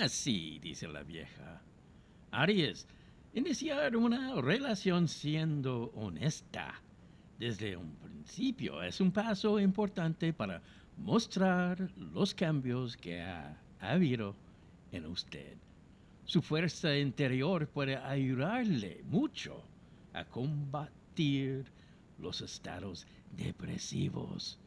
Así, dice la vieja. Aries, iniciar una relación siendo honesta desde un principio es un paso importante para mostrar los cambios que ha, habido en usted. Su fuerza interior puede ayudarle mucho a combatir los estados depresivos.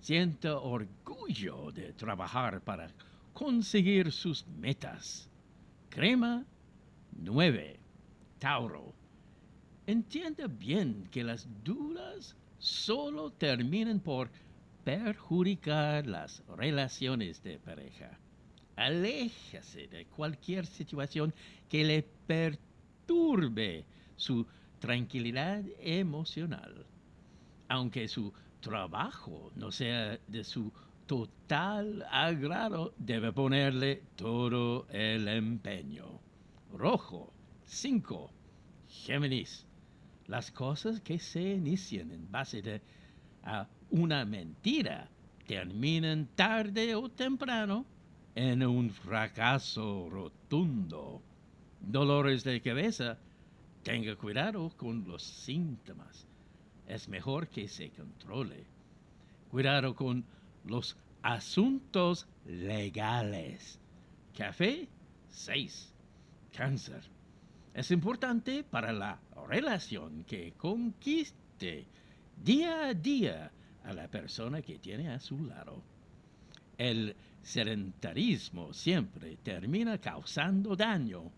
Sienta orgullo de trabajar para conseguir sus metas. Crema 9. Tauro. Entienda bien que las dudas solo terminan por perjudicar las relaciones de pareja. Aléjase de cualquier situación que le perturbe su tranquilidad emocional. Aunque su trabajo no sea de su total agrado, debe ponerle todo el empeño. Rojo 5. Géminis. Las cosas que se inician en base a una mentira terminan tarde o temprano en un fracaso rotundo. Dolores de cabeza. Tenga cuidado con los síntomas. Es mejor que se controle. Cuidado con los asuntos legales. Café 6. Cáncer. Es importante para la relación que conquiste día a día a la persona que tiene a su lado. El sedentarismo siempre termina causando daño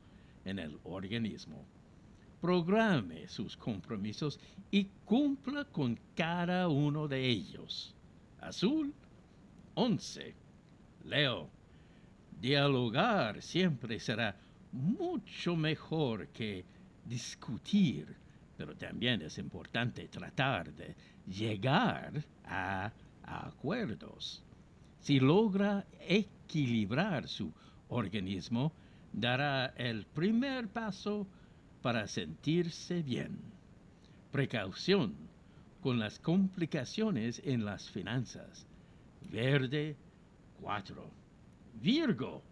en el organismo. Programe sus compromisos y cumpla con cada uno de ellos. Azul 11. Leo. Dialogar siempre será mucho mejor que discutir, pero también es importante tratar de llegar a acuerdos. Si logra equilibrar su organismo, dará el primer paso para sentirse bien. Precaución con las complicaciones en las finanzas. Verde 4. Virgo,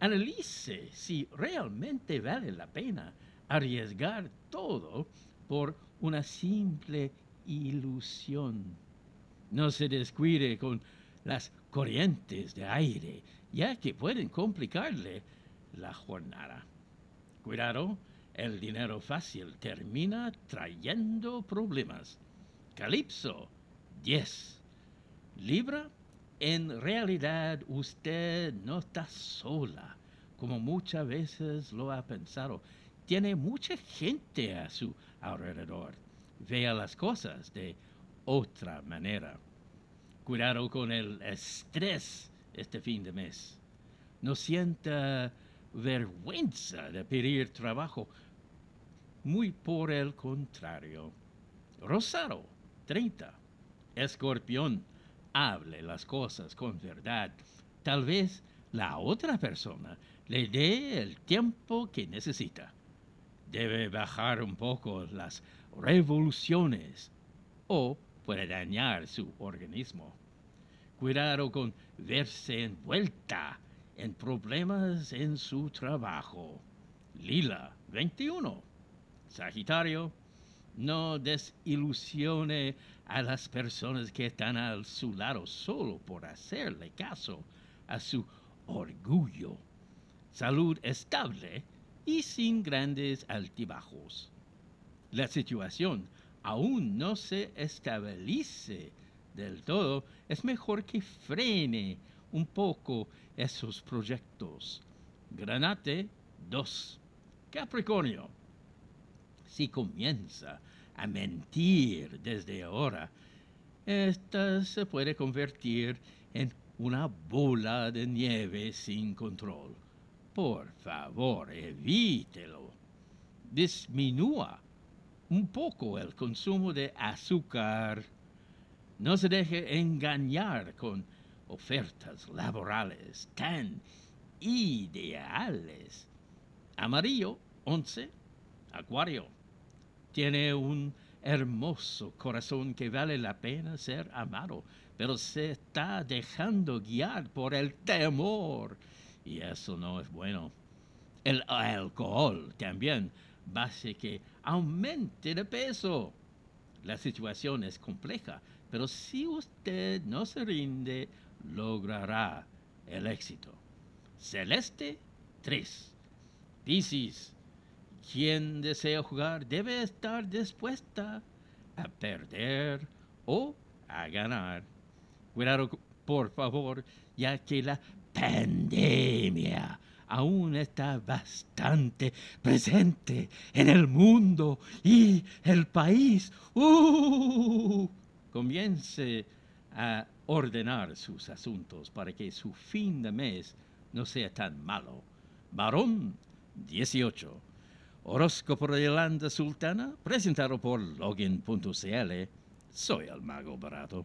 analice si realmente vale la pena arriesgar todo por una simple ilusión. No se descuide con las corrientes de aire, ya que pueden complicarle la jornada. Cuidado, el dinero fácil termina trayendo problemas. Calipso 10. Libra, en realidad usted no está sola, como muchas veces lo ha pensado. Tiene mucha gente a su alrededor. Vea las cosas de otra manera. Cuidado con el estrés este fin de mes. No sienta vergüenza de pedir trabajo. Muy por el contrario. Rosado, 30. Escorpión, hable las cosas con verdad. Tal vez la otra persona le dé el tiempo que necesita. Debe bajar un poco las revoluciones o puede dañar su organismo. Cuidado con verse envuelta en problemas en su trabajo. Lila 21. Sagitario, no desilusione a las personas que están a su lado solo por hacerle caso a su orgullo. Salud estable y sin grandes altibajos. La situación aún no se estabilice del todo, es mejor que frene un poco esos proyectos. Granate 2. Capricornio. Si comienza a mentir desde ahora, esta se puede convertir en una bola de nieve sin control. Por favor, evítelo. Disminúa un poco el consumo de azúcar. No se deje engañar con ofertas laborales tan ideales. Amarillo, 11. Acuario. Tiene un hermoso corazón que vale la pena ser amado, pero se está dejando guiar por el temor y eso no es bueno. El alcohol también hace que aumente de peso. La situación es compleja, pero si usted no se rinde, logrará el éxito. Celeste 3. Piscis. Quien desea jugar debe estar dispuesta a perder o a ganar. Cuidado, por favor, ya que la pandemia aún está bastante presente en el mundo y el país. ¡Uh! Comience a ordenar sus asuntos para que su fin de mes no sea tan malo. Varón 18. Horóscopo de Yolanda Sultana, presentado por login.cl. Soy el mago barato.